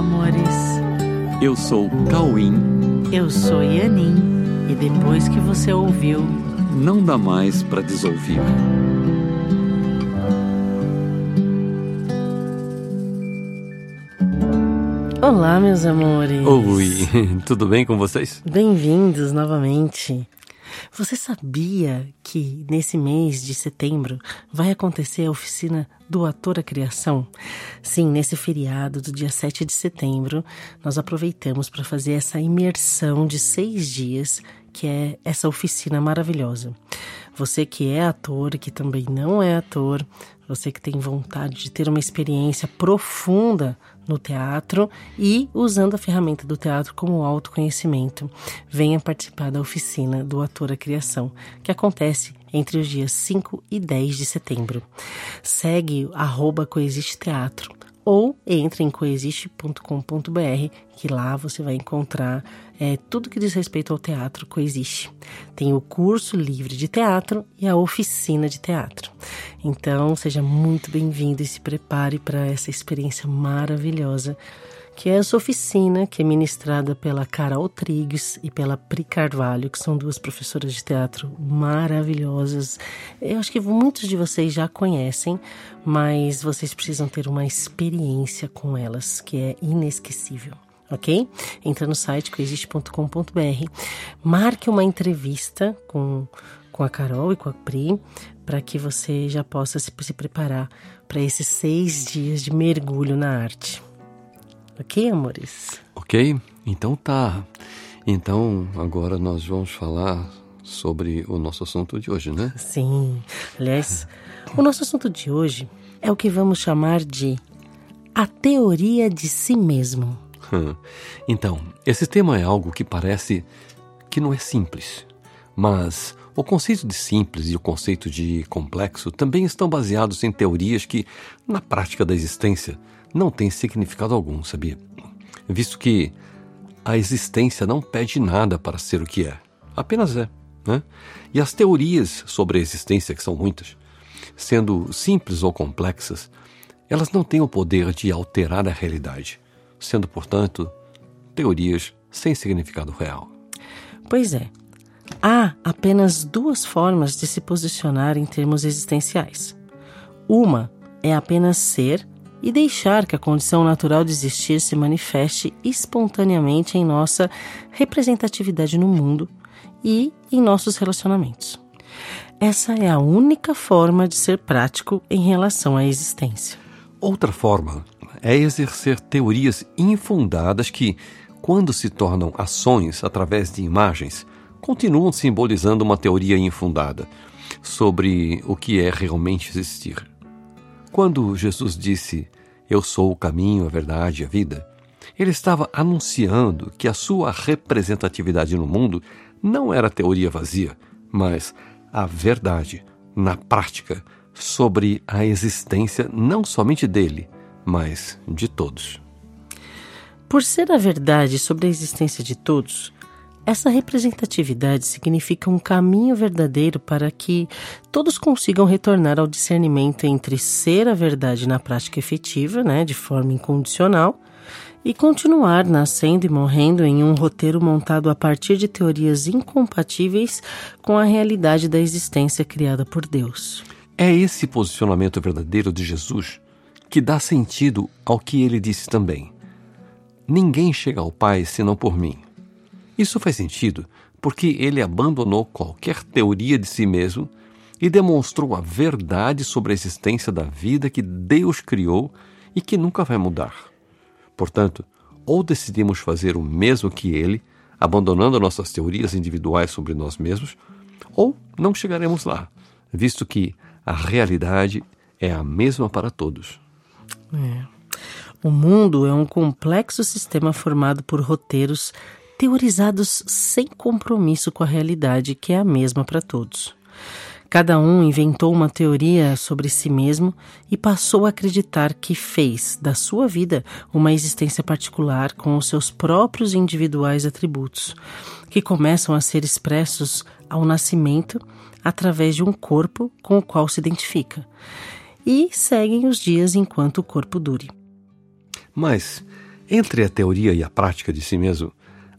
amores. Eu sou Cauim. Eu sou Yanin. E depois que você ouviu, não dá mais para desouvir. Olá, meus amores. Oi, tudo bem com vocês? Bem-vindos novamente. Você sabia que nesse mês de setembro vai acontecer a oficina do Ator à Criação? Sim, nesse feriado do dia 7 de setembro, nós aproveitamos para fazer essa imersão de seis dias, que é essa oficina maravilhosa. Você que é ator, que também não é ator, você que tem vontade de ter uma experiência profunda no teatro e usando a ferramenta do teatro como autoconhecimento, venha participar da oficina do Ator à Criação, que acontece entre os dias 5 e 10 de setembro. Segue arroba Coexiste Teatro ou entre em coexiste.com.br, que lá você vai encontrar é, tudo que diz respeito ao teatro coexiste. Tem o curso livre de teatro e a oficina de teatro. Então, seja muito bem-vindo e se prepare para essa experiência maravilhosa que é essa oficina que é ministrada pela Carol Trigues e pela Pri Carvalho, que são duas professoras de teatro maravilhosas. Eu acho que muitos de vocês já conhecem, mas vocês precisam ter uma experiência com elas que é inesquecível ok? Entra no site coexiste.com.br, marque uma entrevista com, com a Carol e com a Pri, para que você já possa se, se preparar para esses seis dias de mergulho na arte. Ok, amores? Ok, então tá. Então agora nós vamos falar sobre o nosso assunto de hoje, né? Sim. Aliás, o nosso assunto de hoje é o que vamos chamar de a teoria de si mesmo. Então, esse tema é algo que parece que não é simples, mas o conceito de simples e o conceito de complexo também estão baseados em teorias que, na prática da existência, não tem significado algum, sabia? Visto que a existência não pede nada para ser o que é, apenas é. Né? E as teorias sobre a existência, que são muitas, sendo simples ou complexas, elas não têm o poder de alterar a realidade, sendo, portanto, teorias sem significado real. Pois é. Há apenas duas formas de se posicionar em termos existenciais. Uma é apenas ser e deixar que a condição natural de existir se manifeste espontaneamente em nossa representatividade no mundo e em nossos relacionamentos. Essa é a única forma de ser prático em relação à existência. Outra forma é exercer teorias infundadas que, quando se tornam ações através de imagens, continuam simbolizando uma teoria infundada sobre o que é realmente existir. Quando Jesus disse: Eu sou o caminho, a verdade e a vida, ele estava anunciando que a sua representatividade no mundo não era teoria vazia, mas a verdade, na prática, sobre a existência não somente dele, mas de todos. Por ser a verdade sobre a existência de todos, essa representatividade significa um caminho verdadeiro para que todos consigam retornar ao discernimento entre ser a verdade na prática efetiva, né, de forma incondicional, e continuar nascendo e morrendo em um roteiro montado a partir de teorias incompatíveis com a realidade da existência criada por Deus. É esse posicionamento verdadeiro de Jesus que dá sentido ao que ele disse também: Ninguém chega ao Pai senão por mim. Isso faz sentido porque ele abandonou qualquer teoria de si mesmo e demonstrou a verdade sobre a existência da vida que Deus criou e que nunca vai mudar. Portanto, ou decidimos fazer o mesmo que ele, abandonando nossas teorias individuais sobre nós mesmos, ou não chegaremos lá, visto que a realidade é a mesma para todos. É. O mundo é um complexo sistema formado por roteiros teorizados sem compromisso com a realidade, que é a mesma para todos. Cada um inventou uma teoria sobre si mesmo e passou a acreditar que fez da sua vida uma existência particular com os seus próprios individuais atributos, que começam a ser expressos ao nascimento através de um corpo com o qual se identifica, e seguem os dias enquanto o corpo dure. Mas Entre a teoria e a prática de si mesmo,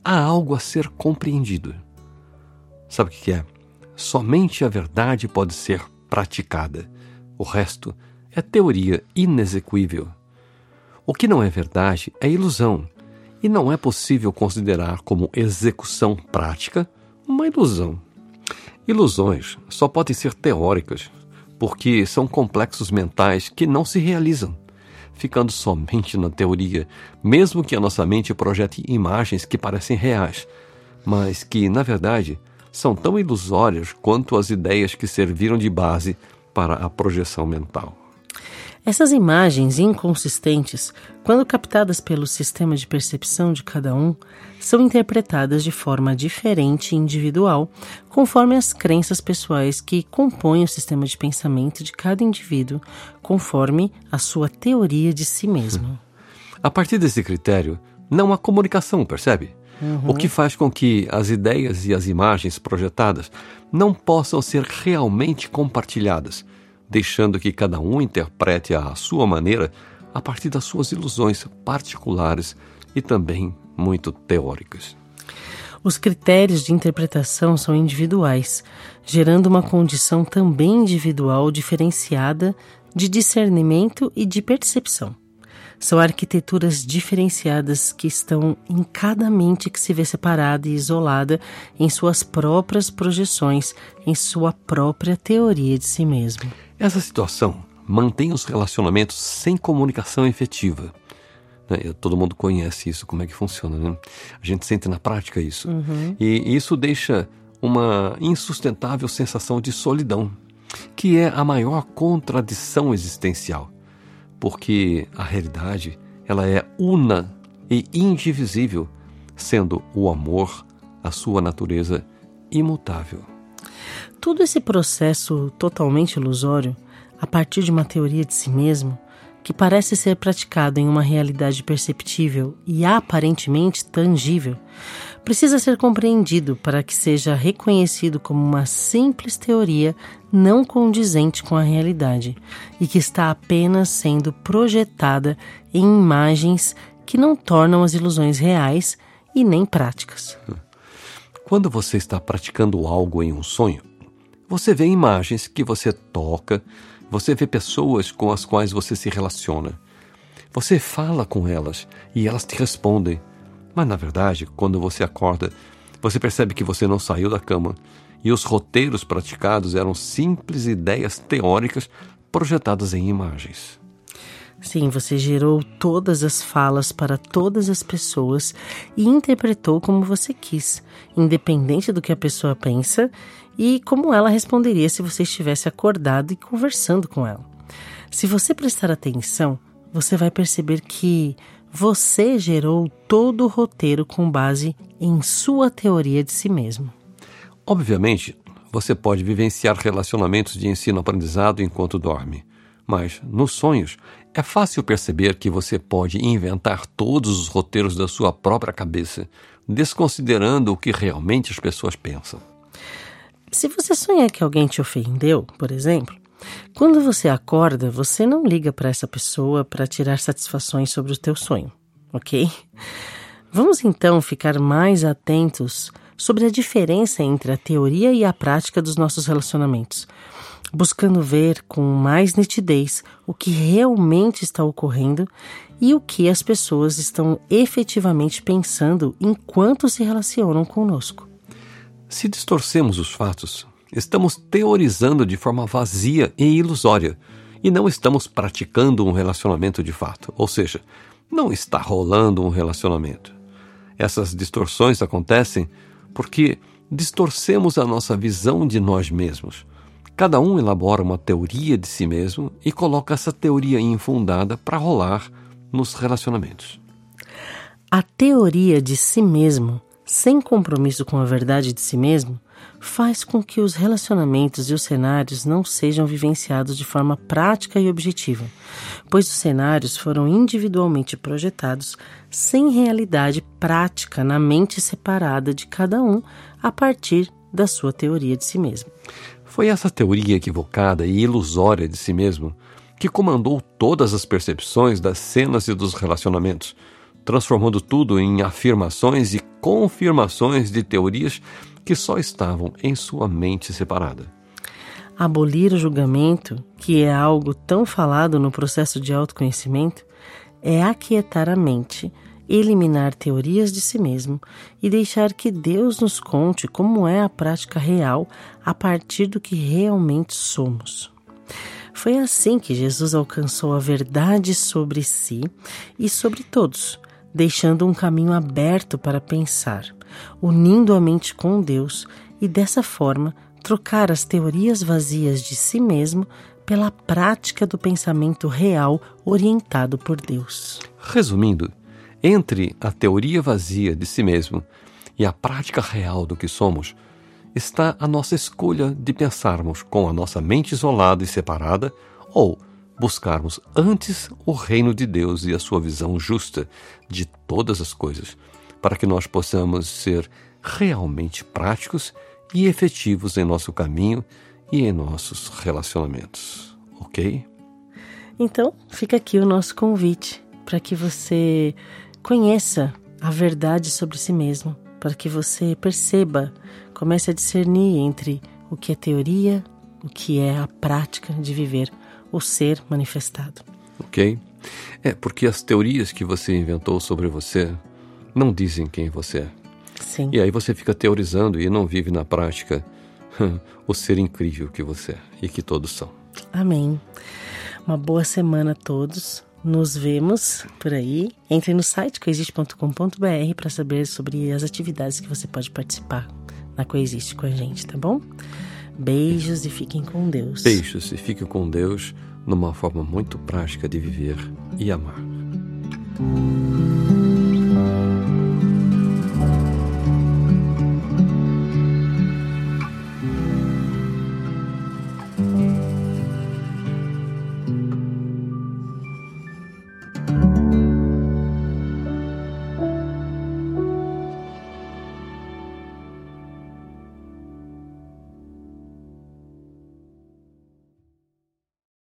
há algo a ser compreendido. Sabe o que é? Somente a verdade pode ser praticada. O resto é teoria inexequível. O que não é verdade é ilusão, e não é possível considerar como execução prática uma ilusão. Ilusões só podem ser teóricas, porque são complexos mentais que não se realizam, ficando somente na teoria, mesmo que a nossa mente projete imagens que parecem reais, mas que, na verdade, são tão ilusórias quanto as ideias que serviram de base para a projeção mental. Essas imagens inconsistentes, quando captadas pelo sistema de percepção de cada um, são interpretadas de forma diferente e individual, conforme as crenças pessoais que compõem o sistema de pensamento de cada indivíduo, conforme a sua teoria de si mesmo. A partir desse critério, não há comunicação, percebe? Uhum. O que faz com que as ideias e as imagens projetadas não possam ser realmente compartilhadas deixando que cada um interprete à sua maneira a partir das suas ilusões particulares e também muito teóricas. Os critérios de interpretação são individuais, gerando uma condição também individual diferenciada de discernimento e de percepção. São arquiteturas diferenciadas que estão em cada mente que se vê separada e isolada em suas próprias projeções, em sua própria teoria de si mesmo. Essa situação mantém os relacionamentos sem comunicação efetiva. Né? Todo mundo conhece isso, como é que funciona, né? A gente sente na prática isso. Uhum. E isso deixa uma insustentável sensação de solidão, que é a maior contradição existencial, porque a realidade ela é una e indivisível, sendo o amor a sua natureza imutável. Todo esse processo totalmente ilusório, a partir de uma teoria de si mesmo, que parece ser praticado em uma realidade perceptível e aparentemente tangível, precisa ser compreendido para que seja reconhecido como uma simples teoria não condizente com a realidade e que está apenas sendo projetada em imagens que não tornam as ilusões reais e nem práticas. Quando você está praticando algo em um sonho, você vê imagens que você toca, você vê pessoas com as quais você se relaciona. Você fala com elas e elas te respondem. Mas na verdade, quando você acorda, você percebe que você não saiu da cama e os roteiros praticados eram simples ideias teóricas projetadas em imagens. Sim, você gerou todas as falas para todas as pessoas e interpretou como você quis, independente do que a pessoa pensa e como ela responderia se você estivesse acordado e conversando com ela. Se você prestar atenção, você vai perceber que você gerou todo o roteiro com base em sua teoria de si mesmo. Obviamente, você pode vivenciar relacionamentos de ensino-aprendizado enquanto dorme, mas nos sonhos é fácil perceber que você pode inventar todos os roteiros da sua própria cabeça, desconsiderando o que realmente as pessoas pensam. Se você sonha que alguém te ofendeu, por exemplo, quando você acorda, você não liga para essa pessoa para tirar satisfações sobre o teu sonho, ok? Vamos então ficar mais atentos sobre a diferença entre a teoria e a prática dos nossos relacionamentos, buscando ver com mais nitidez o que realmente está ocorrendo e o que as pessoas estão efetivamente pensando enquanto se relacionam conosco. Se distorcemos os fatos, estamos teorizando de forma vazia e ilusória e não estamos praticando um relacionamento de fato, ou seja, não está rolando um relacionamento. Essas distorções acontecem porque distorcemos a nossa visão de nós mesmos. Cada um elabora uma teoria de si mesmo e coloca essa teoria infundada para rolar nos relacionamentos. A teoria de si mesmo sem compromisso com a verdade de si mesmo, faz com que os relacionamentos e os cenários não sejam vivenciados de forma prática e objetiva, pois os cenários foram individualmente projetados sem realidade prática na mente separada de cada um a partir da sua teoria de si mesmo. Foi essa teoria equivocada e ilusória de si mesmo que comandou todas as percepções das cenas e dos relacionamentos transformando tudo em afirmações e confirmações de teorias que só estavam em sua mente separada. Abolir o julgamento, que é algo tão falado no processo de autoconhecimento, é aquietar a mente, eliminar teorias de si mesmo e deixar que Deus nos conte como é a prática real a partir do que realmente somos. Foi assim que Jesus alcançou a verdade sobre si e sobre todos, deixando um caminho aberto para pensar, unindo a mente com Deus e dessa forma trocar as teorias vazias de si mesmo pela prática do pensamento real orientado por Deus. Resumindo, entre a teoria vazia de si mesmo e a prática real do que somos, está a nossa escolha de pensarmos com a nossa mente isolada e separada ou buscarmos antes o reino de Deus e a sua visão justa de todas as coisas, para que nós possamos ser realmente práticos e efetivos em nosso caminho e em nossos relacionamentos, ok? Então, fica aqui o nosso convite para que você conheça a verdade sobre si mesmo, para que você perceba, comece a discernir entre o que é teoria, o que é a prática de viver o ser manifestado. Ok? É porque as teorias que você inventou sobre você não dizem quem você é. Sim. E aí você fica teorizando e não vive na prática o ser incrível que você é e que todos são. Amém. Uma boa semana a todos. Nos vemos por aí. Entre no site coexiste.com.br para saber sobre as atividades que você pode participar na Coexiste com a gente, tá bom? Beijos e fiquem com Deus. Beijos e fiquem com Deus numa forma muito prática de viver e amar.